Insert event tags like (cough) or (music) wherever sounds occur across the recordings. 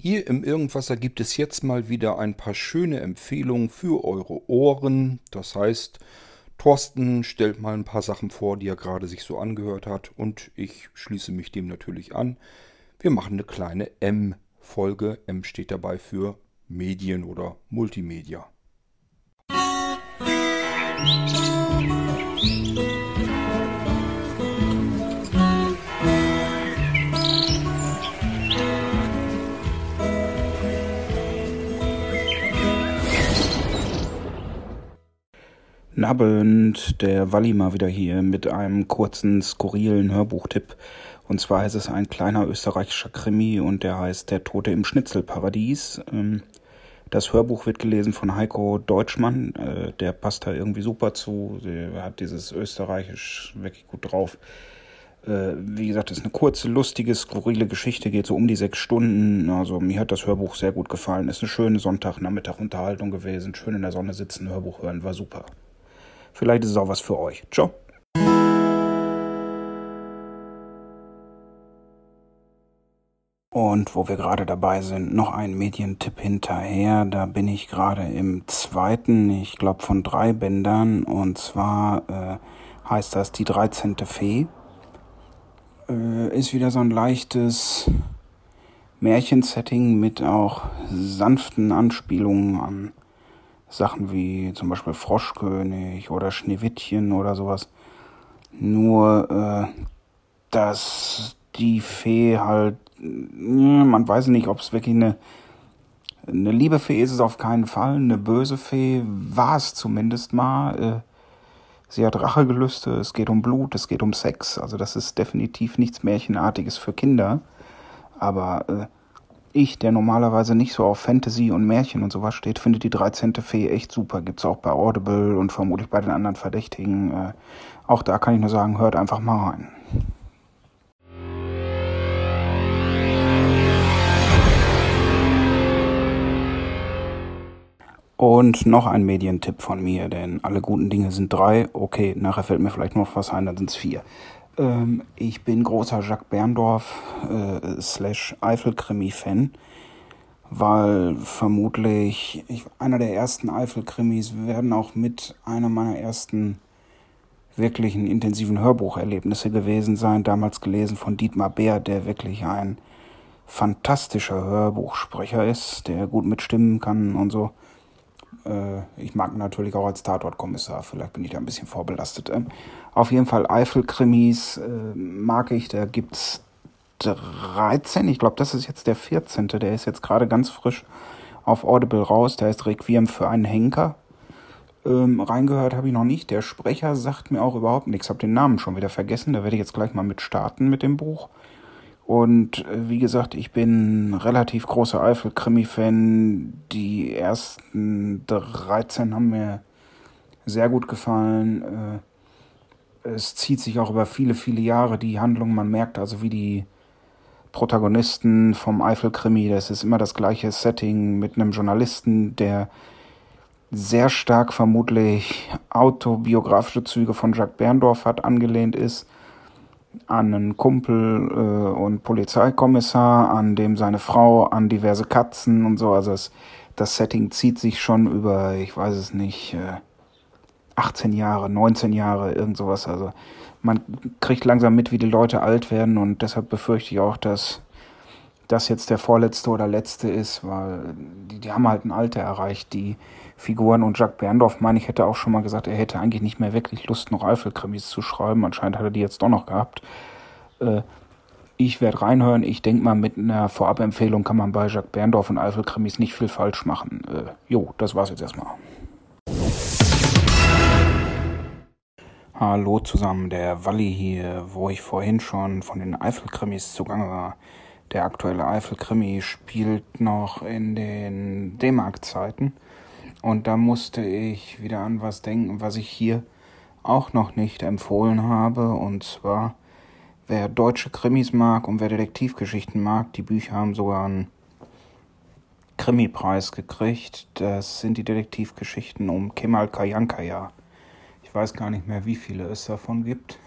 Hier im Irgendwasser gibt es jetzt mal wieder ein paar schöne Empfehlungen für eure Ohren. Das heißt, Thorsten stellt mal ein paar Sachen vor, die er gerade sich so angehört hat und ich schließe mich dem natürlich an. Wir machen eine kleine M-Folge. M steht dabei für Medien oder Multimedia. Abend, der Walli mal wieder hier mit einem kurzen, skurrilen Hörbuchtipp. Und zwar ist es ein kleiner österreichischer Krimi und der heißt Der Tote im Schnitzelparadies. Ähm, das Hörbuch wird gelesen von Heiko Deutschmann. Äh, der passt da irgendwie super zu. Der hat dieses Österreichisch wirklich gut drauf. Äh, wie gesagt, es ist eine kurze, lustige, skurrile Geschichte, geht so um die sechs Stunden. Also mir hat das Hörbuch sehr gut gefallen. Ist eine schöne Sonntagnachmittag-Unterhaltung gewesen. Schön in der Sonne sitzen, Hörbuch hören, war super. Vielleicht ist es auch was für euch. Ciao. Und wo wir gerade dabei sind, noch ein Medientipp hinterher. Da bin ich gerade im zweiten, ich glaube von drei Bändern. Und zwar äh, heißt das Die 13. Fee. Äh, ist wieder so ein leichtes Märchensetting mit auch sanften Anspielungen an Sachen wie zum Beispiel Froschkönig oder Schneewittchen oder sowas. Nur, äh, dass die Fee halt, man weiß nicht, ob es wirklich eine, eine liebe Fee ist es auf keinen Fall, eine böse Fee war es zumindest mal. Äh, sie hat Rachegelüste, es geht um Blut, es geht um Sex, also das ist definitiv nichts Märchenartiges für Kinder. Aber äh, ich, der normalerweise nicht so auf Fantasy und Märchen und sowas steht, finde die 13. Fee echt super. Gibt's auch bei Audible und vermutlich bei den anderen Verdächtigen. Äh, auch da kann ich nur sagen, hört einfach mal rein. Und noch ein Medientipp von mir, denn alle guten Dinge sind drei. Okay, nachher fällt mir vielleicht noch was ein, dann sind es vier. Ähm, ich bin großer Jacques Berndorf äh, slash Eifel-Krimi-Fan, weil vermutlich ich, einer der ersten Eifel-Krimis werden auch mit einer meiner ersten wirklichen intensiven Hörbucherlebnisse gewesen sein. Damals gelesen von Dietmar Bär, der wirklich ein fantastischer Hörbuchsprecher ist, der gut mitstimmen kann und so. Äh, ich mag natürlich auch als Tatortkommissar, vielleicht bin ich da ein bisschen vorbelastet. Ähm, auf jeden Fall Eifel-Krimis äh, mag ich, da gibt es 13, ich glaube, das ist jetzt der 14., der ist jetzt gerade ganz frisch auf Audible raus, der heißt Requiem für einen Henker. Ähm, reingehört habe ich noch nicht. Der Sprecher sagt mir auch überhaupt nichts. Habe den Namen schon wieder vergessen. Da werde ich jetzt gleich mal mit starten mit dem Buch. Und äh, wie gesagt, ich bin relativ großer Eifel-Krimi-Fan. Die ersten 13 haben mir sehr gut gefallen. Äh, es zieht sich auch über viele, viele Jahre die Handlung. Man merkt also, wie die Protagonisten vom Eifel-Krimi, das ist immer das gleiche Setting mit einem Journalisten, der sehr stark vermutlich autobiografische Züge von Jacques Berndorf hat, angelehnt ist an einen Kumpel äh, und Polizeikommissar, an dem seine Frau, an diverse Katzen und so. Also es, das Setting zieht sich schon über, ich weiß es nicht, äh, 18 Jahre, 19 Jahre, irgend sowas. Also man kriegt langsam mit, wie die Leute alt werden und deshalb befürchte ich auch, dass das jetzt der vorletzte oder letzte ist, weil die, die haben halt ein Alter erreicht, die Figuren. Und Jacques Berndorf, meine ich, hätte auch schon mal gesagt, er hätte eigentlich nicht mehr wirklich Lust, noch Eifelkrimis zu schreiben. Anscheinend hat er die jetzt doch noch gehabt. Äh, ich werde reinhören. Ich denke mal, mit einer Vorabempfehlung kann man bei Jacques Berndorf und Eifelkrimis nicht viel falsch machen. Äh, jo, das war's jetzt erstmal. Hallo zusammen, der Walli hier, wo ich vorhin schon von den Eifelkrimis zugange war. Der aktuelle Eifelkrimi spielt noch in den D-Mark-Zeiten. Und da musste ich wieder an was denken, was ich hier auch noch nicht empfohlen habe. Und zwar, wer deutsche Krimis mag und wer Detektivgeschichten mag, die Bücher haben sogar einen Krimi-Preis gekriegt. Das sind die Detektivgeschichten um Kemal Kayankaya. Ich weiß gar nicht mehr, wie viele es davon gibt.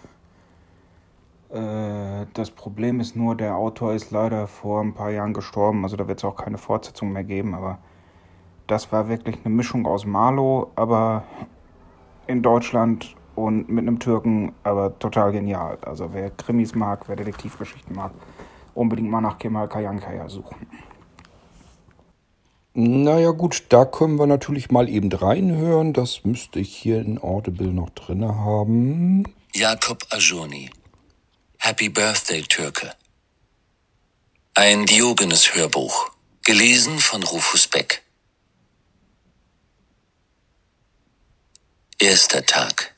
Äh, das Problem ist nur, der Autor ist leider vor ein paar Jahren gestorben, also da wird es auch keine Fortsetzung mehr geben, aber das war wirklich eine Mischung aus Marlow, aber in Deutschland und mit einem Türken, aber total genial. Also wer Krimis mag, wer Detektivgeschichten mag, unbedingt mal nach Kemal Kayankaya suchen. Naja gut, da können wir natürlich mal eben reinhören. Das müsste ich hier in Audible noch drin haben. Jakob Ajoni. Happy Birthday, Türke. Ein Diogenes-Hörbuch. Gelesen von Rufus Beck. Erster Tag.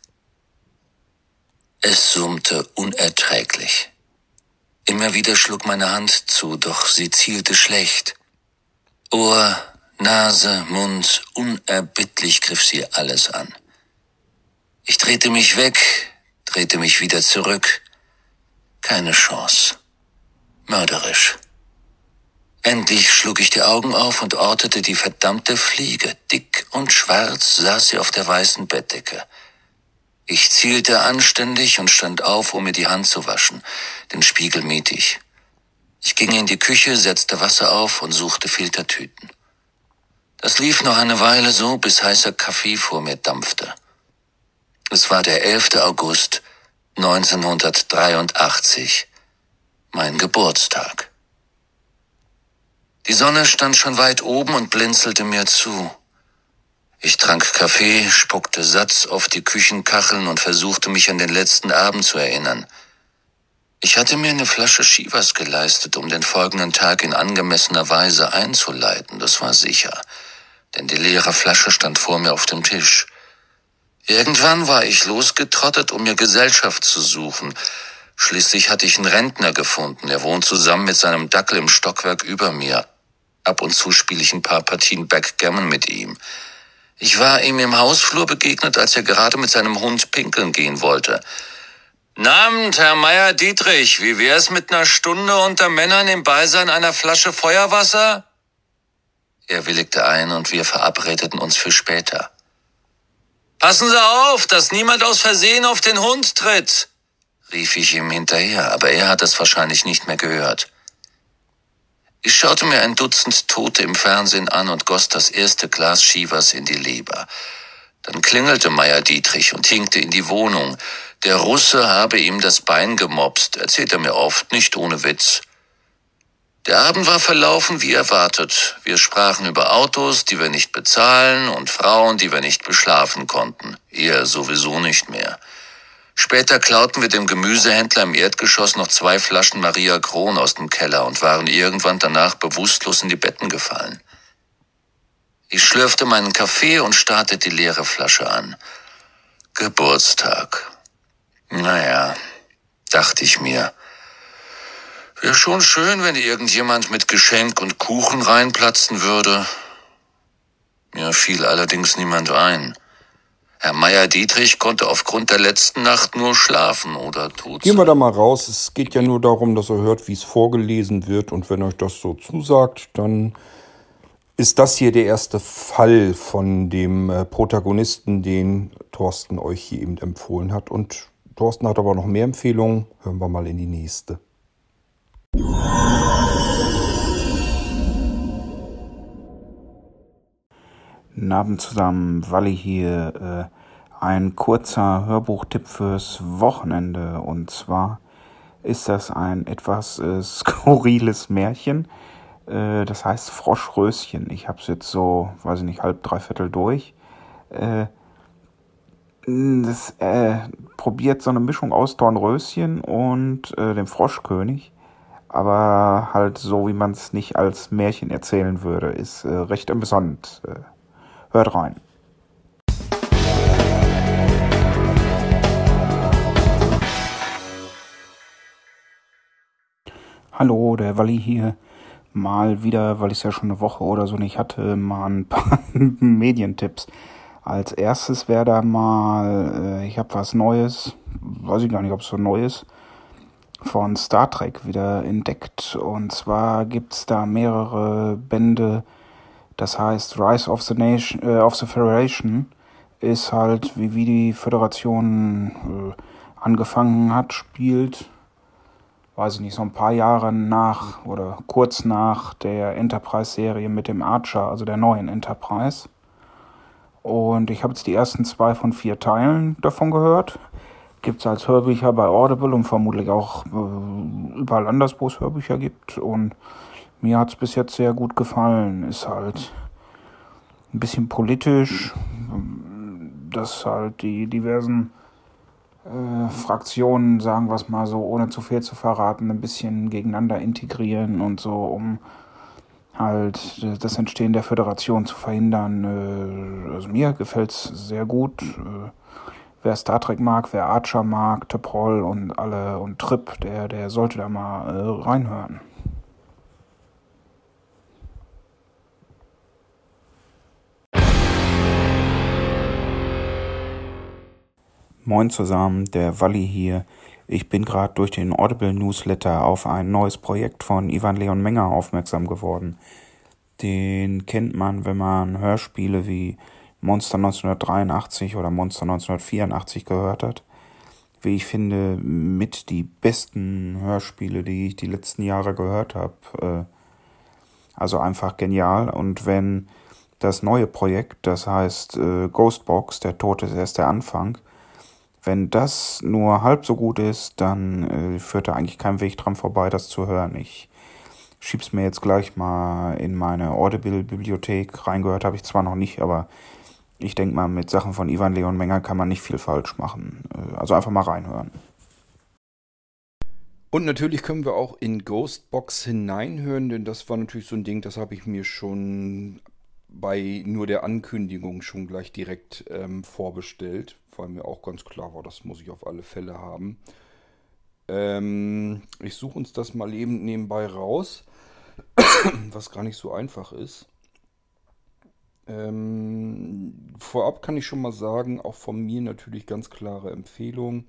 Es summte unerträglich. Immer wieder schlug meine Hand zu, doch sie zielte schlecht. Ohr, Nase, Mund, unerbittlich griff sie alles an. Ich drehte mich weg, drehte mich wieder zurück. Keine Chance. Mörderisch. Endlich schlug ich die Augen auf und ortete die verdammte Fliege. Dick und schwarz saß sie auf der weißen Bettdecke. Ich zielte anständig und stand auf, um mir die Hand zu waschen. Den Spiegel mied ich. Ich ging in die Küche, setzte Wasser auf und suchte Filtertüten. Das lief noch eine Weile so, bis heißer Kaffee vor mir dampfte. Es war der 11. August 1983, mein Geburtstag. Die Sonne stand schon weit oben und blinzelte mir zu. Ich trank Kaffee, spuckte Satz auf die Küchenkacheln und versuchte mich an den letzten Abend zu erinnern. Ich hatte mir eine Flasche Shivas geleistet, um den folgenden Tag in angemessener Weise einzuleiten, das war sicher, denn die leere Flasche stand vor mir auf dem Tisch. Irgendwann war ich losgetrottet, um mir Gesellschaft zu suchen. Schließlich hatte ich einen Rentner gefunden, er wohnt zusammen mit seinem Dackel im Stockwerk über mir. Ab und zu spiele ich ein paar Partien Backgammon mit ihm. Ich war ihm im Hausflur begegnet, als er gerade mit seinem Hund pinkeln gehen wollte. Namend, Herr Meier Dietrich, wie wär's mit einer Stunde unter Männern im Beisein einer Flasche Feuerwasser? Er willigte ein und wir verabredeten uns für später. Passen Sie auf, dass niemand aus Versehen auf den Hund tritt, rief ich ihm hinterher, aber er hat es wahrscheinlich nicht mehr gehört. Ich schaute mir ein Dutzend Tote im Fernsehen an und goss das erste Glas Shivas in die Leber. Dann klingelte Meier Dietrich und hinkte in die Wohnung. Der Russe habe ihm das Bein gemopst, erzählt er mir oft, nicht ohne Witz. Der Abend war verlaufen wie erwartet. Wir sprachen über Autos, die wir nicht bezahlen, und Frauen, die wir nicht beschlafen konnten. Er sowieso nicht mehr. Später klauten wir dem Gemüsehändler im Erdgeschoss noch zwei Flaschen Maria Kron aus dem Keller und waren irgendwann danach bewusstlos in die Betten gefallen. Ich schlürfte meinen Kaffee und starrte die leere Flasche an. Geburtstag. Naja, dachte ich mir. Wäre schon schön, wenn irgendjemand mit Geschenk und Kuchen reinplatzen würde. Mir fiel allerdings niemand ein. Herr Meier-Dietrich konnte aufgrund der letzten Nacht nur schlafen oder tot Gehen wir da mal raus. Es geht ja nur darum, dass ihr hört, wie es vorgelesen wird. Und wenn euch das so zusagt, dann ist das hier der erste Fall von dem äh, Protagonisten, den Thorsten euch hier eben empfohlen hat. Und Thorsten hat aber noch mehr Empfehlungen. Hören wir mal in die nächste. Guten Abend zusammen, Walli hier. Äh, ein kurzer Hörbuchtipp fürs Wochenende. Und zwar ist das ein etwas äh, (laughs) skurriles Märchen. Äh, das heißt Froschröschen. Ich habe es jetzt so, weiß ich nicht, halb, dreiviertel durch. Das probiert so eine Mischung aus Dornröschen und dem Froschkönig aber halt so, wie man es nicht als Märchen erzählen würde, ist äh, recht amüsant. Äh, hört rein. Hallo, der Walli hier. Mal wieder, weil ich es ja schon eine Woche oder so nicht hatte, mal ein paar (laughs) Medientipps. Als erstes wäre da mal, äh, ich habe was Neues, weiß ich gar nicht, ob es so neu ist von Star Trek wieder entdeckt. Und zwar gibt's da mehrere Bände, das heißt Rise of the Nation, äh, of the Federation ist halt, wie, wie die Föderation äh, angefangen hat, spielt weiß ich nicht, so ein paar Jahre nach oder kurz nach der Enterprise-Serie mit dem Archer, also der neuen Enterprise. Und ich habe jetzt die ersten zwei von vier Teilen davon gehört. Gibt es als Hörbücher bei Audible und vermutlich auch äh, überall anders, wo es Hörbücher gibt. Und mir hat es bis jetzt sehr gut gefallen. Ist halt ein bisschen politisch, dass halt die diversen äh, Fraktionen, sagen wir es mal so, ohne zu viel zu verraten, ein bisschen gegeneinander integrieren und so, um halt das Entstehen der Föderation zu verhindern. Äh, also mir gefällt es sehr gut. Wer Star Trek mag, wer Archer mag, Teprol und alle und Trip, der, der sollte da mal äh, reinhören. Moin zusammen, der Walli hier. Ich bin gerade durch den Audible Newsletter auf ein neues Projekt von Ivan Leon Menger aufmerksam geworden. Den kennt man, wenn man Hörspiele wie Monster 1983 oder Monster 1984 gehört hat. Wie ich finde, mit die besten Hörspiele, die ich die letzten Jahre gehört habe. Äh, also einfach genial. Und wenn das neue Projekt, das heißt äh, Ghostbox, der Tod ist erst der Anfang, wenn das nur halb so gut ist, dann äh, führt da eigentlich kein Weg dran vorbei, das zu hören. Ich schieb's mir jetzt gleich mal in meine Audible-Bibliothek. Reingehört habe ich zwar noch nicht, aber ich denke mal, mit Sachen von Ivan Leon Menger kann man nicht viel falsch machen. Äh, also einfach mal reinhören. Und natürlich können wir auch in Ghostbox hineinhören, denn das war natürlich so ein Ding, das habe ich mir schon bei nur der Ankündigung schon gleich direkt ähm, vorbestellt, weil mir auch ganz klar war, das muss ich auf alle Fälle haben. Ähm, ich suche uns das mal eben nebenbei raus, (clears throat) was gar nicht so einfach ist. Ähm, vorab kann ich schon mal sagen, auch von mir natürlich ganz klare Empfehlung.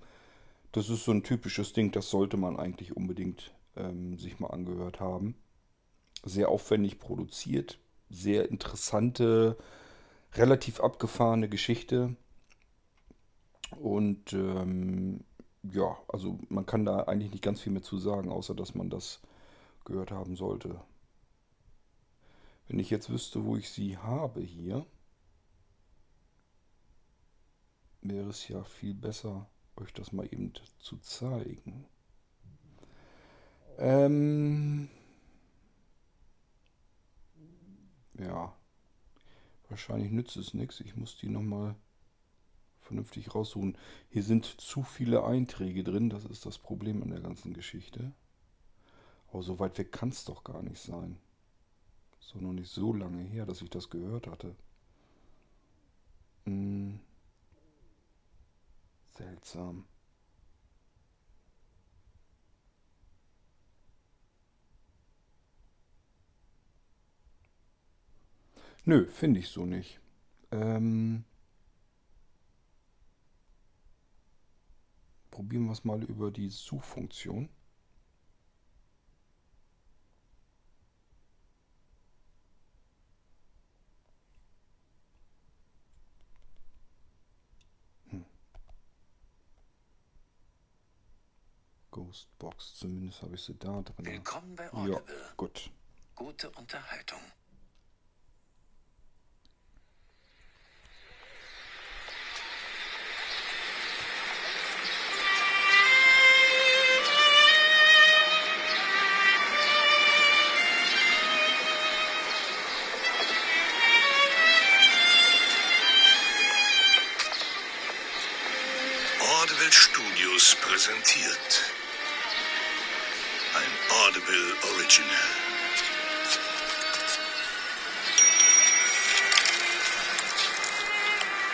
Das ist so ein typisches Ding, das sollte man eigentlich unbedingt ähm, sich mal angehört haben. Sehr aufwendig produziert, sehr interessante, relativ abgefahrene Geschichte. Und ähm, ja, also man kann da eigentlich nicht ganz viel mehr zu sagen, außer dass man das gehört haben sollte. Wenn ich jetzt wüsste, wo ich sie habe hier, wäre es ja viel besser, euch das mal eben zu zeigen. Ähm, ja, wahrscheinlich nützt es nichts. Ich muss die nochmal vernünftig raussuchen. Hier sind zu viele Einträge drin, das ist das Problem an der ganzen Geschichte. Aber so weit weg kann es doch gar nicht sein. Doch noch nicht so lange her, dass ich das gehört hatte. Hm. Seltsam. Nö, finde ich so nicht. Ähm, probieren wir es mal über die Suchfunktion. Hm. Ghostbox, zumindest habe ich sie da drin. Willkommen bei Audible. Ja, gut. Gute Unterhaltung. Präsentiert Audible Original.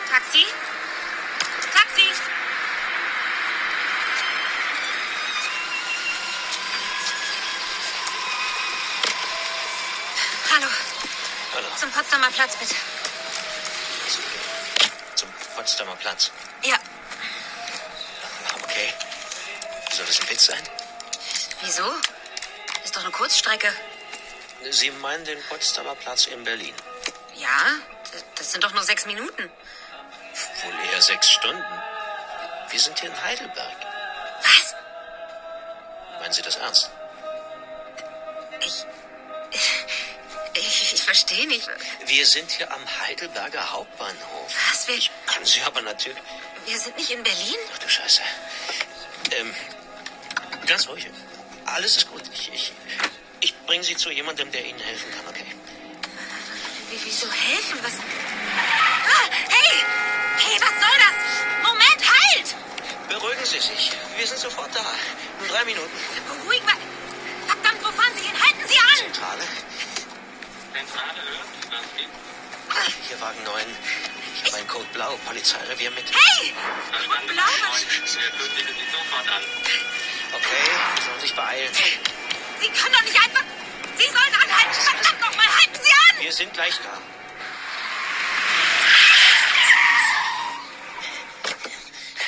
Taxi? Taxi! Hallo, Hallo, zum Potsdamer Platz bitte. zum Potsdamer Platz. Ja, Okay. Soll das ein Witz sein? wieso? Doch eine Kurzstrecke. Sie meinen den Potsdamer Platz in Berlin? Ja, das sind doch nur sechs Minuten. Wohl eher sechs Stunden. Wir sind hier in Heidelberg. Was? Meinen Sie das ernst? Ich. Ich, ich verstehe nicht. Wir sind hier am Heidelberger Hauptbahnhof. Was? Wir, Kann Sie aber natürlich. wir sind nicht in Berlin? Ach du Scheiße. Ähm, ganz ruhig. Alles ist gut. Ich, ich, ich bringe Sie zu jemandem, der Ihnen helfen kann, okay? Wie, wieso helfen? Was. Ah, hey! Hey, was soll das? Moment, halt! Beruhigen Sie sich. Wir sind sofort da. Nur drei Minuten. Beruhigen wir. Verdammt, wo fahren Sie hin? Halten Sie an! Zentrale. Zentrale hört, was gibt? Hier Wagen 9. Ich habe einen Code Blau, Polizeirevier mit. Hey! Verstanden, Blau, was- Wir kündigen Sie sofort an. Okay, Sie sollen sich beeilen. Sie können doch nicht einfach. Sie sollen anhalten! Verdammt nochmal, halten Sie an! Wir sind gleich da.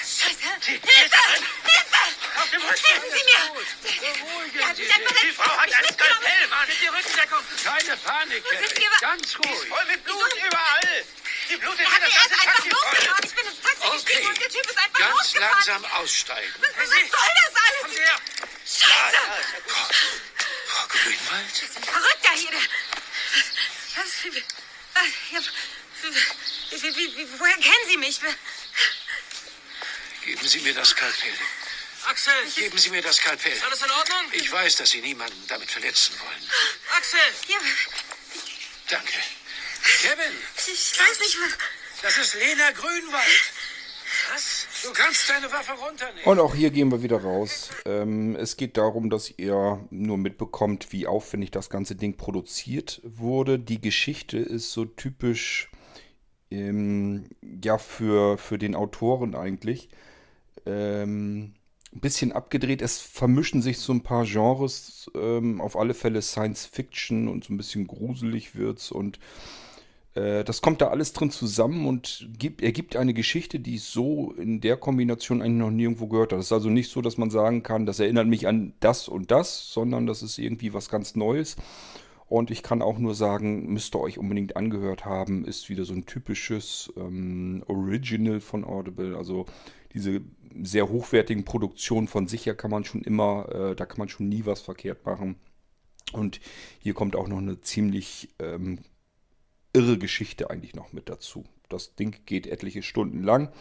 Scheiße! Hilfe! Hilfe! Helfen Sie mir! Ja, Sie sich. Die Frau hat ein Skalpell, Mann. Mit die Rückendeckung. Keine Panik, Ganz ruhig. Voll mit Blut überall. Die blutet Er in hat das ganze einfach losgefahren. Ich bin ins Taxi gestiegen und der Typ ist einfach Ganz losgefahren. langsam aussteigen. Was, was soll das alles? Kommen Sie her. Scheiße! Frau Grünwald? Das ist ein Verrückter hier. der- Was? Was, ja, wie, wie, wie, wie, woher kennen Sie mich? Geben Sie mir das Skalpell. Axel, Geben Sie mir das Skalpell. ist alles in Ordnung? Ich weiß, dass Sie niemanden damit verletzen wollen. Axel! Ja, Danke. Kevin, ich weiß nicht, was... das ist Lena Grünwald. Was? Du kannst deine Waffe runternehmen. Und auch hier gehen wir wieder raus. Ähm, es geht darum, dass ihr nur mitbekommt, wie aufwendig das ganze Ding produziert wurde. Die Geschichte ist so typisch ähm, ja für, für den Autoren eigentlich. Ähm, ein bisschen abgedreht. Es vermischen sich so ein paar Genres. Ähm, auf alle Fälle Science Fiction und so ein bisschen gruselig wird's und äh, das kommt da alles drin zusammen und gibt, ergibt eine Geschichte, die ich so in der Kombination eigentlich noch nirgendwo gehört habe. Das ist also nicht so, dass man sagen kann, das erinnert mich an das und das, sondern das ist irgendwie was ganz Neues. Und ich kann auch nur sagen, müsst ihr euch unbedingt angehört haben, ist wieder so ein typisches ähm, Original von Audible. Also diese sehr hochwertigen Produktionen von sich her kann man schon immer, äh, da kann man schon nie was verkehrt machen. Und hier kommt auch noch eine ziemlich ähm, irre Geschichte eigentlich noch mit dazu. Das Ding geht etliche Stunden lang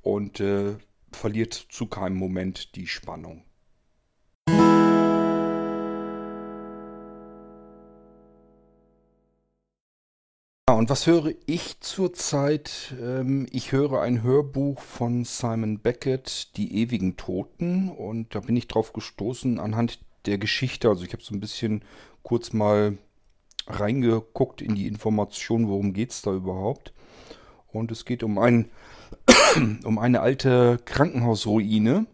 und äh, verliert zu keinem Moment die Spannung. Ja, und was höre ich zurzeit? Ähm, ich höre ein Hörbuch von Simon Beckett, Die ewigen Toten. Und da bin ich drauf gestoßen anhand der Geschichte. Also ich habe so ein bisschen kurz mal reingeguckt in die Information, worum geht es da überhaupt. Und es geht um, ein, (coughs) um eine alte Krankenhausruine.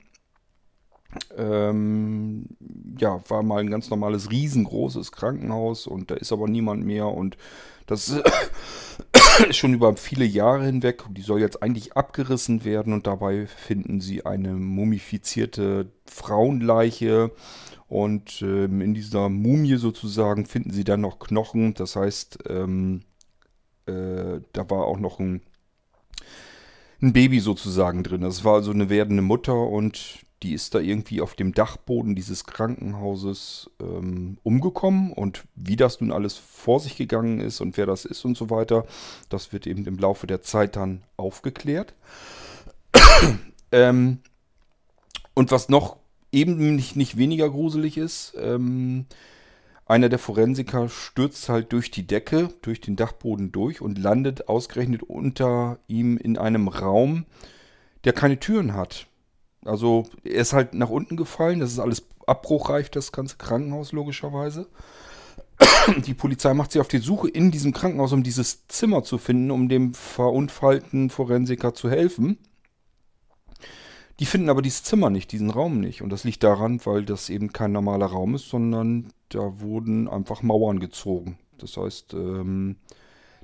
Ähm, ja, war mal ein ganz normales, riesengroßes Krankenhaus und da ist aber niemand mehr und das (coughs) ist schon über viele Jahre hinweg. Die soll jetzt eigentlich abgerissen werden und dabei finden sie eine mumifizierte Frauenleiche und ähm, in dieser Mumie sozusagen finden sie dann noch Knochen. Das heißt, ähm, äh, da war auch noch ein, ein Baby sozusagen drin. Das war also eine werdende Mutter und die ist da irgendwie auf dem Dachboden dieses Krankenhauses ähm, umgekommen. Und wie das nun alles vor sich gegangen ist und wer das ist und so weiter, das wird eben im Laufe der Zeit dann aufgeklärt. (clears throat) ähm, und was noch eben nicht, nicht weniger gruselig ist, ähm, einer der Forensiker stürzt halt durch die Decke, durch den Dachboden durch und landet ausgerechnet unter ihm in einem Raum, der keine Türen hat. Also er ist halt nach unten gefallen, das ist alles abbruchreif, das ganze Krankenhaus logischerweise. (clears throat) Die Polizei macht sich auf die Suche in diesem Krankenhaus, um dieses Zimmer zu finden, um dem verunfallten Forensiker zu helfen. Die finden aber dieses Zimmer nicht, diesen Raum nicht. Und das liegt daran, weil das eben kein normaler Raum ist, sondern da wurden einfach Mauern gezogen. Das heißt, ähm,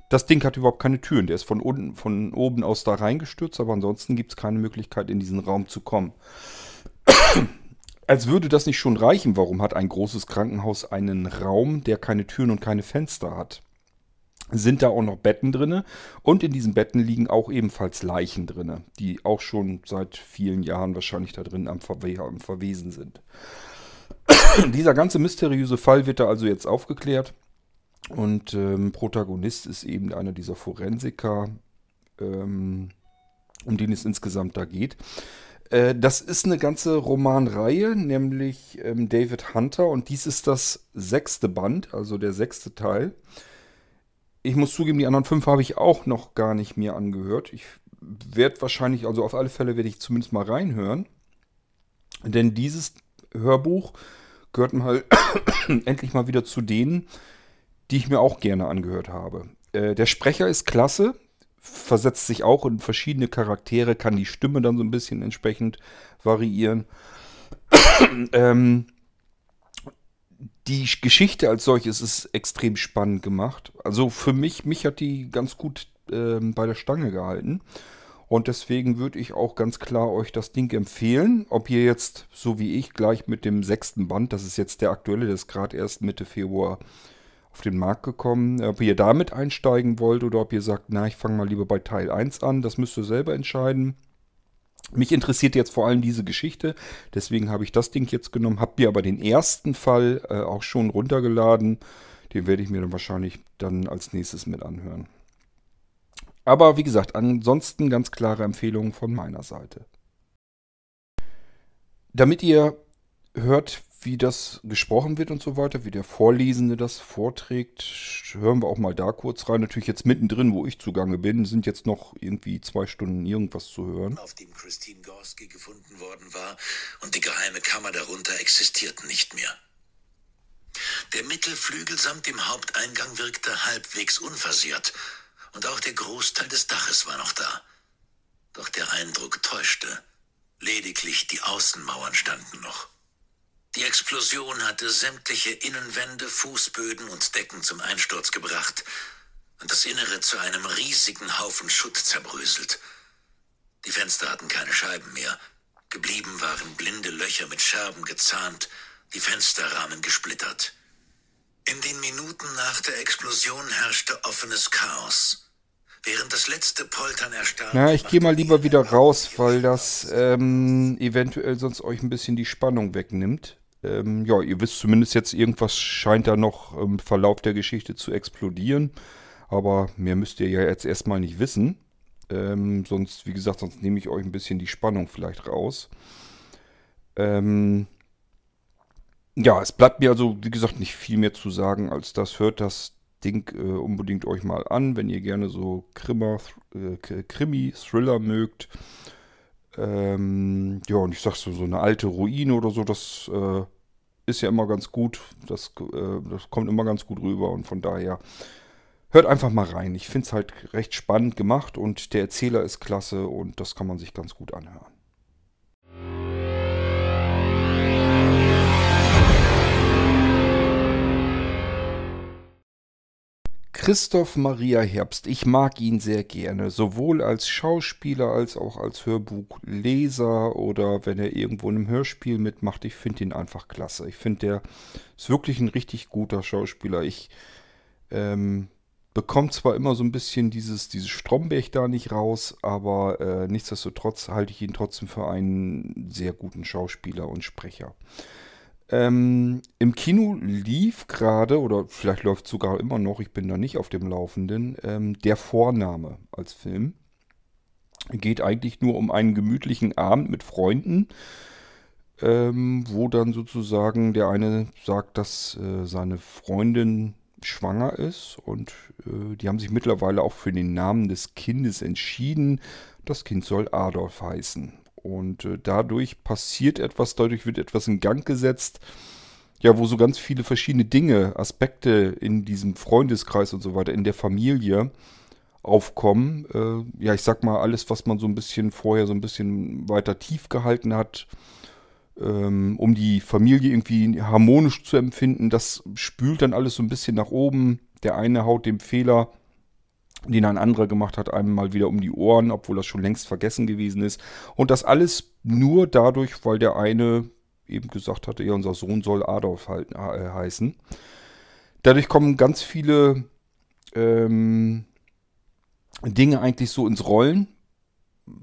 das Ding hat überhaupt keine Türen. Der ist von, unten, von oben aus da reingestürzt, aber ansonsten gibt es keine Möglichkeit, in diesen Raum zu kommen. Als würde das nicht schon reichen, warum hat ein großes Krankenhaus einen Raum, der keine Türen und keine Fenster hat? Sind da auch noch Betten drinne und in diesen Betten liegen auch ebenfalls Leichen drinne, die auch schon seit vielen Jahren wahrscheinlich da drin am, Verwe am Verwesen sind. (coughs) dieser ganze mysteriöse Fall wird da also jetzt aufgeklärt. Und ähm, Protagonist ist eben einer dieser Forensiker, ähm, um den es insgesamt da geht. Äh, das ist eine ganze Romanreihe, nämlich ähm, David Hunter. Und dies ist das sechste Band, also der sechste Teil. Ich muss zugeben, die anderen fünf habe ich auch noch gar nicht mir angehört. Ich werde wahrscheinlich, also auf alle Fälle werde ich zumindest mal reinhören. Denn dieses Hörbuch gehört mal (coughs) endlich mal wieder zu denen, die ich mir auch gerne angehört habe. Äh, der Sprecher ist klasse, versetzt sich auch in verschiedene Charaktere, kann die Stimme dann so ein bisschen entsprechend variieren. (coughs) ähm, die Geschichte als solches ist extrem spannend gemacht. Also für mich, mich hat die ganz gut ähm, bei der Stange gehalten. Und deswegen würde ich auch ganz klar euch das Ding empfehlen. Ob ihr jetzt, so wie ich, gleich mit dem sechsten Band, das ist jetzt der aktuelle, der ist gerade erst Mitte Februar auf den Markt gekommen, ob ihr damit einsteigen wollt oder ob ihr sagt, na, ich fange mal lieber bei Teil 1 an, das müsst ihr selber entscheiden. Mich interessiert jetzt vor allem diese Geschichte, deswegen habe ich das Ding jetzt genommen, habe mir aber den ersten Fall äh, auch schon runtergeladen. Den werde ich mir dann wahrscheinlich dann als nächstes mit anhören. Aber wie gesagt, ansonsten ganz klare Empfehlungen von meiner Seite. Damit ihr hört, wie das gesprochen wird und so weiter, wie der Vorlesende das vorträgt, hören wir auch mal da kurz rein. Natürlich jetzt mittendrin, wo ich zugange bin, sind jetzt noch irgendwie zwei Stunden irgendwas zu hören. Auf dem Christine Gorski gefunden worden war und die geheime Kammer darunter existierten nicht mehr. Der Mittelflügel samt dem Haupteingang wirkte halbwegs unversehrt und auch der Großteil des Daches war noch da. Doch der Eindruck täuschte. Lediglich die Außenmauern standen noch. Die Explosion hatte sämtliche Innenwände, Fußböden und Decken zum Einsturz gebracht und das Innere zu einem riesigen Haufen Schutt zerbröselt. Die Fenster hatten keine Scheiben mehr. Geblieben waren blinde Löcher mit Scherben gezahnt, die Fensterrahmen gesplittert. In den Minuten nach der Explosion herrschte offenes Chaos. Während das letzte Poltern erstarb. Na, ich gehe mal lieber wieder raus, weil das ähm, eventuell sonst euch ein bisschen die Spannung wegnimmt. Ähm, ja, ihr wisst zumindest jetzt, irgendwas scheint da noch im Verlauf der Geschichte zu explodieren. Aber mehr müsst ihr ja jetzt erstmal nicht wissen. Ähm, sonst, wie gesagt, sonst nehme ich euch ein bisschen die Spannung vielleicht raus. Ähm, ja, es bleibt mir also, wie gesagt, nicht viel mehr zu sagen, als das hört das Ding äh, unbedingt euch mal an, wenn ihr gerne so Krimi, äh, Krimi Thriller mögt. Ähm, ja, und ich sag so, so eine alte Ruine oder so, das äh, ist ja immer ganz gut. Das, äh, das kommt immer ganz gut rüber und von daher hört einfach mal rein. Ich finde es halt recht spannend gemacht und der Erzähler ist klasse und das kann man sich ganz gut anhören. Christoph Maria Herbst, ich mag ihn sehr gerne, sowohl als Schauspieler als auch als Hörbuchleser oder wenn er irgendwo in einem Hörspiel mitmacht. Ich finde ihn einfach klasse. Ich finde, der ist wirklich ein richtig guter Schauspieler. Ich ähm, bekomme zwar immer so ein bisschen dieses, dieses Stromberg da nicht raus, aber äh, nichtsdestotrotz halte ich ihn trotzdem für einen sehr guten Schauspieler und Sprecher. Ähm, Im Kino lief gerade, oder vielleicht läuft sogar immer noch, ich bin da nicht auf dem Laufenden, ähm, Der Vorname als Film. Geht eigentlich nur um einen gemütlichen Abend mit Freunden, ähm, wo dann sozusagen der eine sagt, dass äh, seine Freundin schwanger ist und äh, die haben sich mittlerweile auch für den Namen des Kindes entschieden. Das Kind soll Adolf heißen. Und äh, dadurch passiert etwas, dadurch wird etwas in Gang gesetzt, ja, wo so ganz viele verschiedene Dinge, Aspekte in diesem Freundeskreis und so weiter, in der Familie aufkommen. Äh, ja, ich sag mal, alles, was man so ein bisschen vorher so ein bisschen weiter tief gehalten hat, ähm, um die Familie irgendwie harmonisch zu empfinden, das spült dann alles so ein bisschen nach oben. Der eine haut dem Fehler den ein anderer gemacht hat, einem mal wieder um die Ohren, obwohl das schon längst vergessen gewesen ist. Und das alles nur dadurch, weil der eine eben gesagt hatte, ja, unser Sohn soll Adolf halt, äh, heißen. Dadurch kommen ganz viele ähm, Dinge eigentlich so ins Rollen.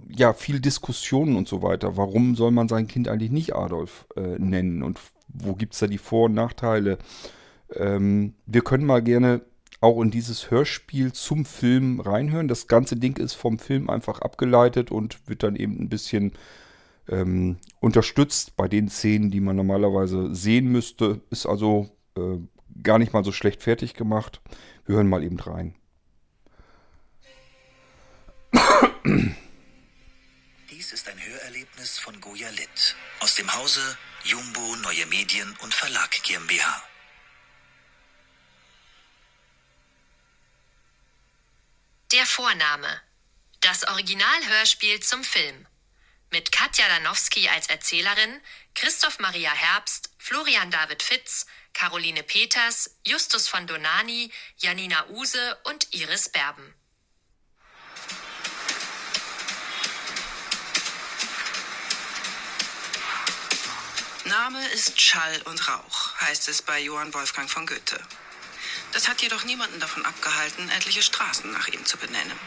Ja, viel Diskussionen und so weiter. Warum soll man sein Kind eigentlich nicht Adolf äh, nennen? Und wo gibt es da die Vor- und Nachteile. Ähm, wir können mal gerne auch in dieses Hörspiel zum Film reinhören. Das ganze Ding ist vom Film einfach abgeleitet und wird dann eben ein bisschen ähm, unterstützt bei den Szenen, die man normalerweise sehen müsste. Ist also äh, gar nicht mal so schlecht fertig gemacht. Wir hören mal eben rein. Dies ist ein Hörerlebnis von Goya Litt aus dem Hause Jumbo Neue Medien und Verlag GmbH. Der Vorname. Das Originalhörspiel zum Film. Mit Katja Danowski als Erzählerin, Christoph Maria Herbst, Florian David Fitz, Caroline Peters, Justus von Donani, Janina Use und Iris Berben. Name ist Schall und Rauch, heißt es bei Johann Wolfgang von Goethe. Das hat jedoch niemanden davon abgehalten, etliche Straßen nach ihm zu benennen.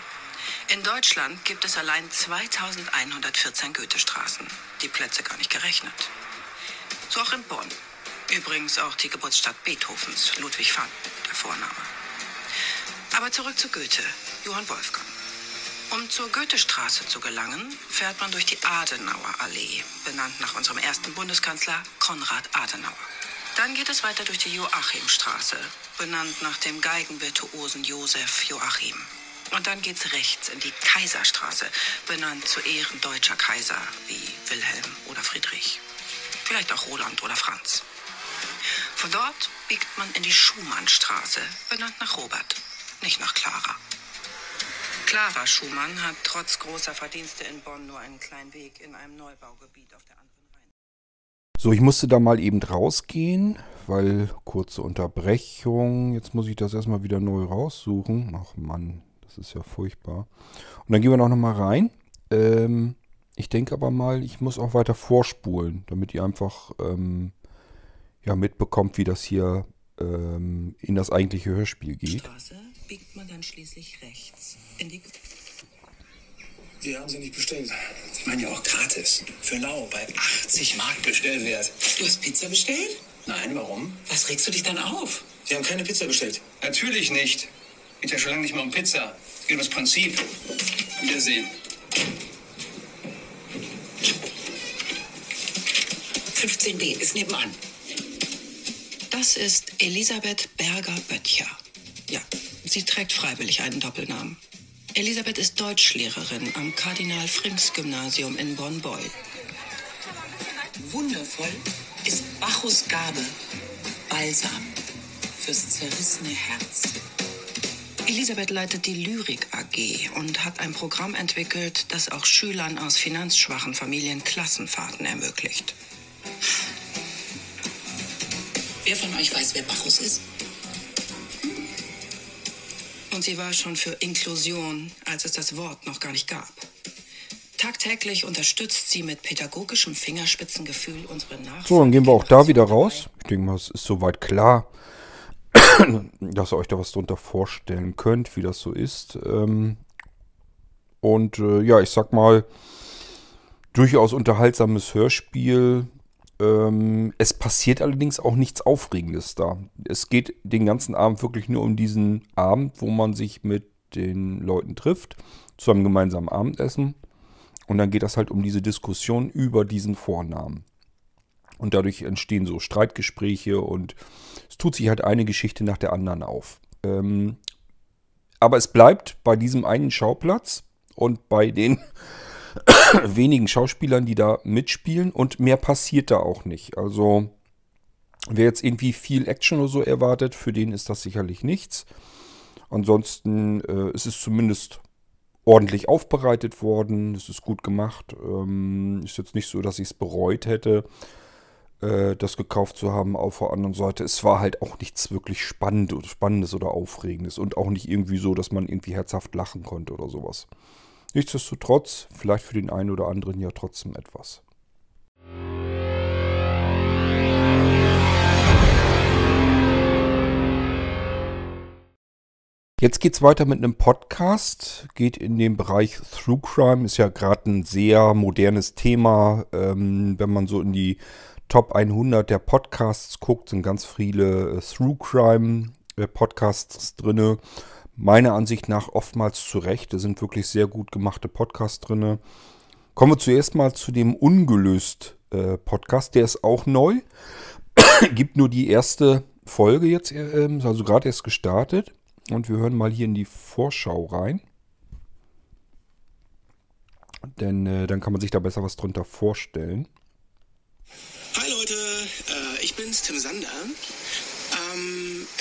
In Deutschland gibt es allein 2114 Goethestraßen, die Plätze gar nicht gerechnet. So auch in Bonn. Übrigens auch die Geburtsstadt Beethovens, Ludwig van, der Vorname. Aber zurück zu Goethe, Johann Wolfgang. Um zur Goethestraße zu gelangen, fährt man durch die Adenauer Allee, benannt nach unserem ersten Bundeskanzler Konrad Adenauer. Dann geht es weiter durch die Joachimstraße, benannt nach dem Geigenvirtuosen Josef Joachim. Und dann geht's rechts in die Kaiserstraße, benannt zu Ehren deutscher Kaiser wie Wilhelm oder Friedrich. Vielleicht auch Roland oder Franz. Von dort biegt man in die Schumannstraße, benannt nach Robert, nicht nach Clara. Clara Schumann hat trotz großer Verdienste in Bonn nur einen kleinen Weg in einem Neubaugebiet auf der anderen Rhein. So, ich musste da mal eben rausgehen, weil kurze Unterbrechung. Jetzt muss ich das erstmal wieder neu raussuchen. Ach Mann, das ist ja furchtbar. Und dann gehen wir noch mal rein. Ähm, ich denke aber mal, ich muss auch weiter vorspulen, damit ihr einfach ähm, ja, mitbekommt, wie das hier ähm, in das eigentliche Hörspiel geht. Straße biegt man dann schließlich rechts in die Die haben sie nicht bestellt. Ich meine ja auch gratis. Für lau bei 80 Mark Bestellwert. Du hast Pizza bestellt? Nein, warum? Was regst du dich dann auf? Sie haben keine Pizza bestellt. Natürlich nicht. Geht ja schon lange nicht mehr um Pizza. Es geht ums Prinzip. Wiedersehen. 15b ist nebenan. Das ist Elisabeth Berger-Böttcher. Ja, sie trägt freiwillig einen Doppelnamen. Elisabeth ist Deutschlehrerin am Kardinal-Frings-Gymnasium in Bonn-Beul. Wundervoll ist Bachus Gabe, Balsam fürs zerrissene Herz. Elisabeth leitet die Lyrik AG und hat ein Programm entwickelt, das auch Schülern aus finanzschwachen Familien Klassenfahrten ermöglicht. Wer von euch weiß, wer Bacchus ist? Und sie war schon für Inklusion, als es das Wort noch gar nicht gab. Tagtäglich unterstützt sie mit pädagogischem Fingerspitzengefühl unsere Nachfolger. So, dann gehen wir auch da wieder raus. Ich denke mal, es ist soweit klar, (clears throat) dass ihr euch da was drunter vorstellen könnt, wie das so ist. Ähm, und äh, ja, ich sag mal, durchaus unterhaltsames Hörspiel. Ähm, es passiert allerdings auch nichts Aufregendes da. Es geht den ganzen Abend wirklich nur um diesen Abend, wo man sich mit den Leuten trifft, zu einem gemeinsamen Abendessen. Und dann geht das halt um diese Diskussion über diesen Vornamen. Und dadurch entstehen so Streitgespräche und es tut sich halt eine Geschichte nach der anderen auf. Ähm, aber es bleibt bei diesem einen Schauplatz und bei den (coughs) wenigen Schauspielern, die da mitspielen und mehr passiert da auch nicht. Also wer jetzt irgendwie viel Action oder so erwartet, für den ist das sicherlich nichts. Ansonsten äh, ist es zumindest ordentlich aufbereitet worden. Es ist gut gemacht. Ähm, ist jetzt nicht so, dass ich es bereut hätte, äh, das gekauft zu haben. Auf der anderen Seite, es war halt auch nichts wirklich spannend, Spannendes oder Aufregendes. Und auch nicht irgendwie so, dass man irgendwie herzhaft lachen konnte oder sowas. Nichtsdestotrotz, vielleicht für den einen oder anderen ja trotzdem etwas. Jetzt geht's weiter mit einem Podcast, geht in den Bereich True Crime, ist ja gerade ein sehr modernes Thema, ähm, wenn man so in die Top 100 der Podcasts guckt, sind ganz viele äh, Through Crime äh, Podcasts drinne. Meiner Ansicht nach oftmals zu Recht. Da sind wirklich sehr gut gemachte Podcasts drinne. Kommen wir zuerst mal zu dem Ungelöst äh, Podcast. Der ist auch neu. (coughs) Gibt nur die erste Folge jetzt, äh, also gerade erst gestartet. Und wir hören mal hier in die Vorschau rein. Denn äh, dann kann man sich da besser was drunter vorstellen. Hi Leute, äh, ich bin's, Tim Sander.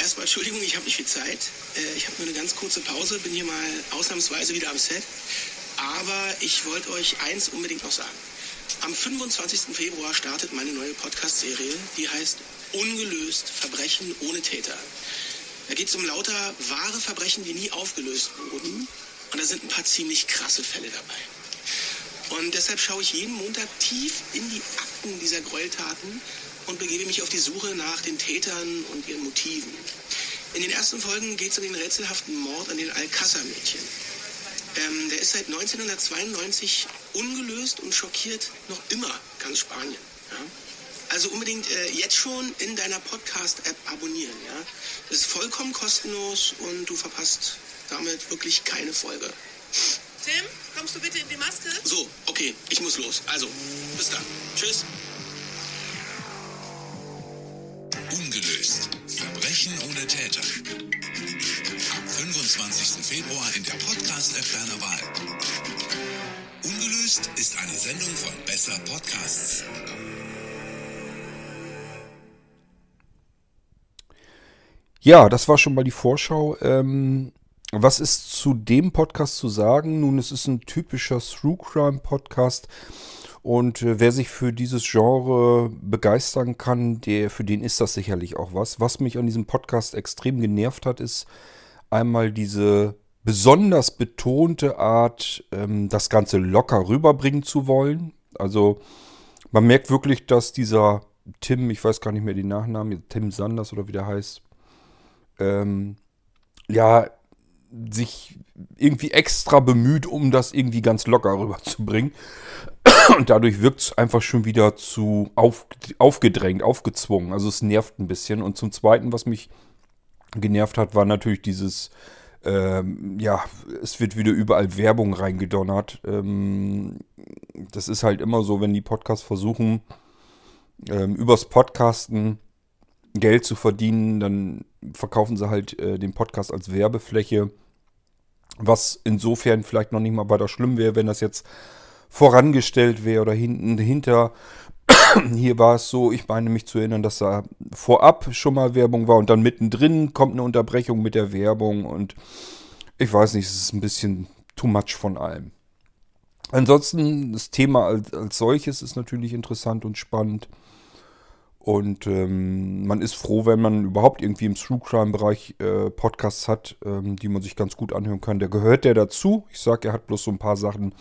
Erstmal Entschuldigung, ich habe nicht viel Zeit. Äh, ich habe nur eine ganz kurze Pause, bin hier mal ausnahmsweise wieder am Set. Aber ich wollte euch eins unbedingt noch sagen. Am 25. Februar startet meine neue Podcast-Serie, die heißt Ungelöst Verbrechen ohne Täter. Da geht es um lauter wahre Verbrechen, die nie aufgelöst wurden. Und da sind ein paar ziemlich krasse Fälle dabei. Und deshalb schaue ich jeden Montag tief in die Akten dieser Gräueltaten und begebe mich auf die Suche nach den Tätern und ihren Motiven. In den ersten Folgen geht es um den rätselhaften Mord an den Alcázar-Mädchen. Ähm, der ist seit 1992 ungelöst und schockiert noch immer ganz Spanien. Ja? Also unbedingt äh, jetzt schon in deiner Podcast-App abonnieren. Ja? Das ist vollkommen kostenlos und du verpasst damit wirklich keine Folge. Tim, kommst du bitte in die Maske? So, okay, ich muss los. Also, bis dann. Tschüss. Verbrechen ohne Täter. Ab 25. Februar in der Podcast-App deiner Wahl. Ungelöst ist eine Sendung von Besser Podcasts. Ja, das war schon mal die Vorschau. Ähm, was ist zu dem Podcast zu sagen? Nun, es ist ein typischer True Crime Podcast. Und äh, wer sich für dieses Genre begeistern kann, der, für den ist das sicherlich auch was. Was mich an diesem Podcast extrem genervt hat, ist einmal diese besonders betonte Art, ähm, das Ganze locker rüberbringen zu wollen. Also man merkt wirklich, dass dieser Tim, ich weiß gar nicht mehr den Nachnamen, Tim Sanders oder wie der heißt, ähm, ja, sich irgendwie extra bemüht, um das irgendwie ganz locker rüberzubringen. (clears throat) Und dadurch wirkt es einfach schon wieder zu auf, aufgedrängt, aufgezwungen. Also es nervt ein bisschen. Und zum Zweiten, was mich genervt hat, war natürlich dieses, ähm, ja, es wird wieder überall Werbung reingedonnert. Ähm, das ist halt immer so, wenn die Podcasts versuchen, ähm, übers Podcasten Geld zu verdienen, dann verkaufen sie halt äh, den Podcast als Werbefläche. Was insofern vielleicht noch nicht mal weiter schlimm wäre, wenn das jetzt vorangestellt wäre oder hinten hinter. (clears throat) Hier war es so, ich meine mich zu erinnern, dass da vorab schon mal Werbung war und dann mittendrin kommt eine Unterbrechung mit der Werbung und ich weiß nicht, es ist ein bisschen too much von allem. Ansonsten, das Thema als, als solches ist natürlich interessant und spannend. Und ähm, man ist froh, wenn man überhaupt irgendwie im True Crime-Bereich äh, Podcasts hat, ähm, die man sich ganz gut anhören kann. Der gehört der dazu. Ich sage, er hat bloß so ein paar Sachen,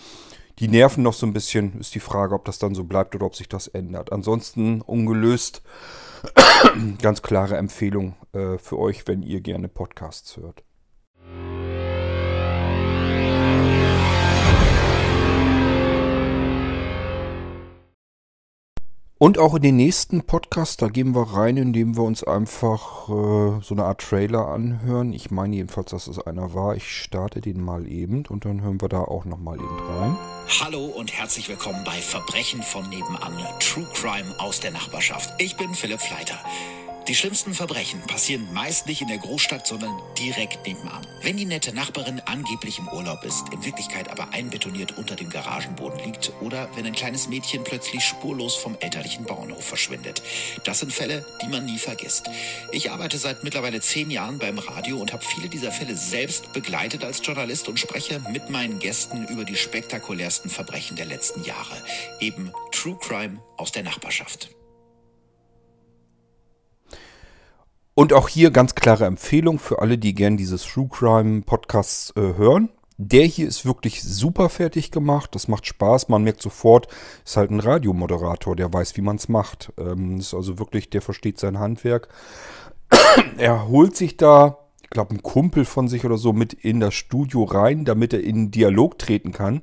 die nerven noch so ein bisschen. Ist die Frage, ob das dann so bleibt oder ob sich das ändert. Ansonsten ungelöst. (coughs) ganz klare Empfehlung äh, für euch, wenn ihr gerne Podcasts hört. Und auch in den nächsten Podcast, da gehen wir rein, indem wir uns einfach äh, so eine Art Trailer anhören. Ich meine jedenfalls, dass es einer war. Ich starte den mal eben und dann hören wir da auch nochmal eben rein. Hallo und herzlich willkommen bei Verbrechen von nebenan, True Crime aus der Nachbarschaft. Ich bin Philipp Fleiter. Die schlimmsten Verbrechen passieren meist nicht in der Großstadt, sondern direkt nebenan. Wenn die nette Nachbarin angeblich im Urlaub ist, in Wirklichkeit aber einbetoniert unter dem Garagenboden liegt oder wenn ein kleines Mädchen plötzlich spurlos vom elterlichen Bauernhof verschwindet. Das sind Fälle, die man nie vergisst. Ich arbeite seit mittlerweile zehn Jahren beim Radio und habe viele dieser Fälle selbst begleitet als Journalist und spreche mit meinen Gästen über die spektakulärsten Verbrechen der letzten Jahre. Eben True Crime aus der Nachbarschaft. Und auch hier ganz klare Empfehlung für alle, die gern dieses True Crime Podcasts äh, hören. Der hier ist wirklich super fertig gemacht. Das macht Spaß. Man merkt sofort, ist halt ein Radiomoderator, der weiß, wie man es macht. Ähm, ist also wirklich, der versteht sein Handwerk. (clears throat) er holt sich da glaube, ein Kumpel von sich oder so mit in das Studio rein, damit er in Dialog treten kann.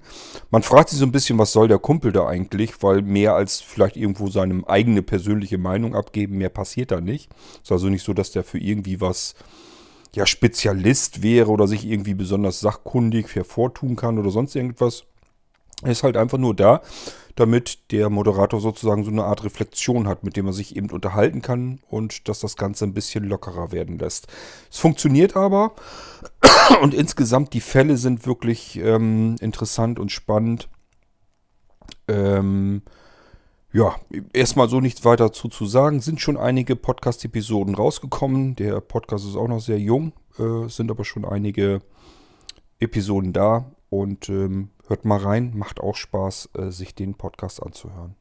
Man fragt sich so ein bisschen, was soll der Kumpel da eigentlich, weil mehr als vielleicht irgendwo seine eigene persönliche Meinung abgeben, mehr passiert da nicht. Ist also nicht so, dass der für irgendwie was ja Spezialist wäre oder sich irgendwie besonders sachkundig hervortun kann oder sonst irgendwas. Er ist halt einfach nur da, damit der Moderator sozusagen so eine Art Reflexion hat, mit dem er sich eben unterhalten kann und dass das Ganze ein bisschen lockerer werden lässt. Es funktioniert aber (clears throat) und insgesamt die Fälle sind wirklich ähm, interessant und spannend. Ähm, ja, erstmal so nichts weiter dazu zu sagen. Sind schon einige Podcast-Episoden rausgekommen. Der Podcast ist auch noch sehr jung, äh, sind aber schon einige Episoden da. Und ähm, hört mal rein, macht auch Spaß, äh, sich den Podcast anzuhören.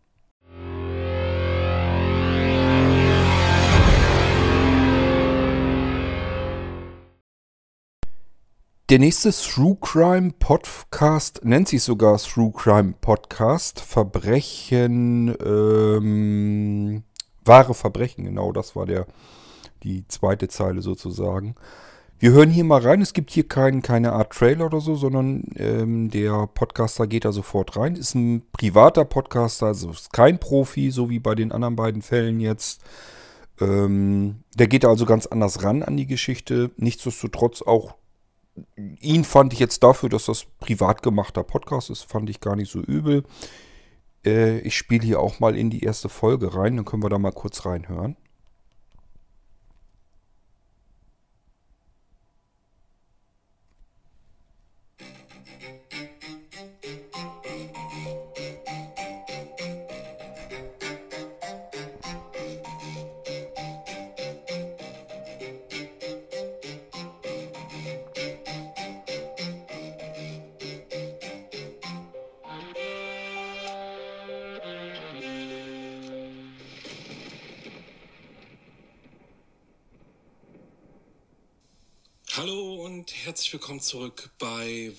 Der nächste True Crime Podcast nennt sich sogar True Crime Podcast. Verbrechen, ähm, wahre Verbrechen, genau, das war der, die zweite Zeile sozusagen. Wir hören hier mal rein. Es gibt hier kein, keine Art Trailer oder so, sondern ähm, der Podcaster geht da sofort rein. Ist ein privater Podcaster, also ist kein Profi, so wie bei den anderen beiden Fällen jetzt. Ähm, der geht da also ganz anders ran an die Geschichte. Nichtsdestotrotz auch ihn fand ich jetzt dafür, dass das privat gemachter Podcast ist, fand ich gar nicht so übel. Äh, ich spiele hier auch mal in die erste Folge rein, dann können wir da mal kurz reinhören.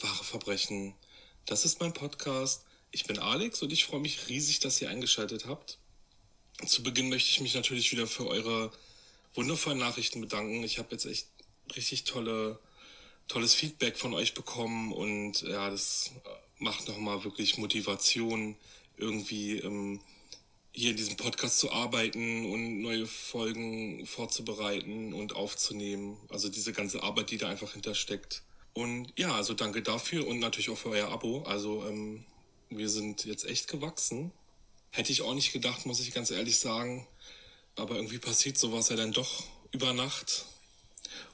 Wahre Verbrechen. Das ist mein Podcast. Ich bin Alex und ich freue mich riesig, dass ihr eingeschaltet habt. Zu Beginn möchte ich mich natürlich wieder für eure wundervollen Nachrichten bedanken. Ich habe jetzt echt richtig tolle, tolles Feedback von euch bekommen und ja, das macht nochmal wirklich Motivation, irgendwie ähm, hier in diesem Podcast zu arbeiten und neue Folgen vorzubereiten und aufzunehmen. Also diese ganze Arbeit, die da einfach hintersteckt. Und ja, also danke dafür und natürlich auch für euer Abo. Also ähm, wir sind jetzt echt gewachsen. Hätte ich auch nicht gedacht, muss ich ganz ehrlich sagen. Aber irgendwie passiert sowas ja dann doch über Nacht.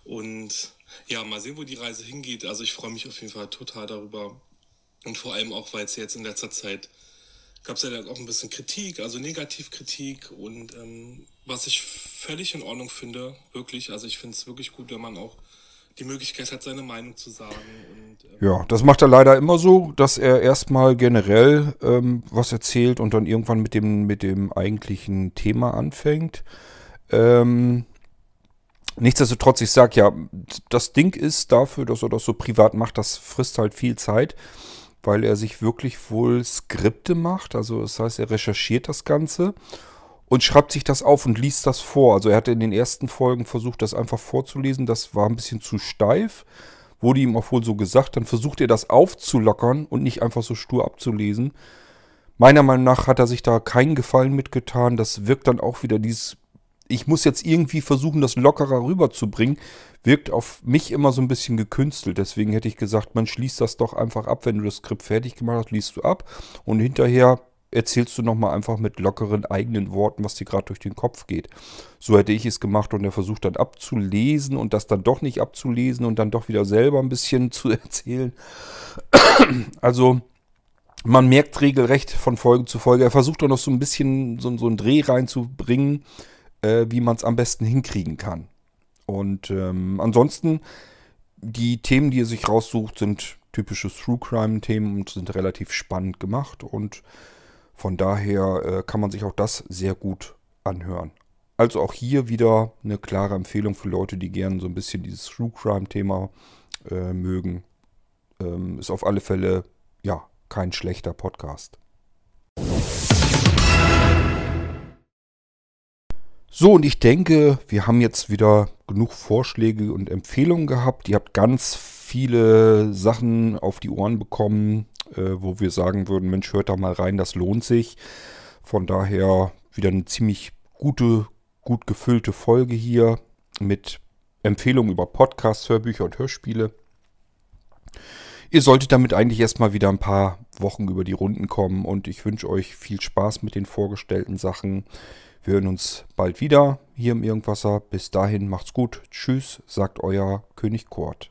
Und ja, mal sehen, wo die Reise hingeht. Also ich freue mich auf jeden Fall total darüber. Und vor allem auch, weil es jetzt in letzter Zeit gab es ja dann auch ein bisschen Kritik, also Negativkritik und ähm, was ich völlig in Ordnung finde, wirklich. Also ich finde es wirklich gut, wenn man auch die Möglichkeit hat, seine Meinung zu sagen. Und, ähm ja, das macht er leider immer so, dass er erstmal generell ähm, was erzählt und dann irgendwann mit dem, mit dem eigentlichen Thema anfängt. Ähm, nichtsdestotrotz, ich sage ja, das Ding ist dafür, dass er das so privat macht, das frisst halt viel Zeit weil er sich wirklich wohl Skripte macht. Also das heißt, er recherchiert das Ganze und schreibt sich das auf und liest das vor. Also er hatte in den ersten Folgen versucht, das einfach vorzulesen. Das war ein bisschen zu steif. Wurde ihm auch wohl so gesagt. Dann versucht er das aufzulockern und nicht einfach so stur abzulesen. Meiner Meinung nach hat er sich da keinen Gefallen mitgetan. Das wirkt dann auch wieder dieses ich muss jetzt irgendwie versuchen, das lockerer rüberzubringen, wirkt auf mich immer so ein bisschen gekünstelt. Deswegen hätte ich gesagt, man schließt das doch einfach ab, wenn du das Skript fertig gemacht hast, liest du ab und hinterher erzählst du nochmal einfach mit lockeren eigenen Worten, was dir gerade durch den Kopf geht. So hätte ich es gemacht und er versucht dann abzulesen und das dann doch nicht abzulesen und dann doch wieder selber ein bisschen (laughs) zu erzählen. Also man merkt regelrecht von Folge zu Folge. Er versucht doch noch so ein bisschen so, so einen Dreh reinzubringen äh, wie man es am besten hinkriegen kann. Und ähm, ansonsten, die Themen, die er sich raussucht, sind typische True Crime-Themen und sind relativ spannend gemacht. Und von daher äh, kann man sich auch das sehr gut anhören. Also auch hier wieder eine klare Empfehlung für Leute, die gerne so ein bisschen dieses True Crime-Thema äh, mögen. Ähm, ist auf alle Fälle ja kein schlechter Podcast. So, und ich denke, wir haben jetzt wieder genug Vorschläge und Empfehlungen gehabt. Ihr habt ganz viele Sachen auf die Ohren bekommen, äh, wo wir sagen würden, Mensch, hört da mal rein, das lohnt sich. Von daher wieder eine ziemlich gute, gut gefüllte Folge hier mit Empfehlungen über Podcasts, Hörbücher und Hörspiele. Ihr solltet damit eigentlich erstmal wieder ein paar Wochen über die Runden kommen und ich wünsche euch viel Spaß mit den vorgestellten Sachen. Wir hören uns bald wieder hier im Irgendwasser. Bis dahin macht's gut. Tschüss, sagt euer König Kurt.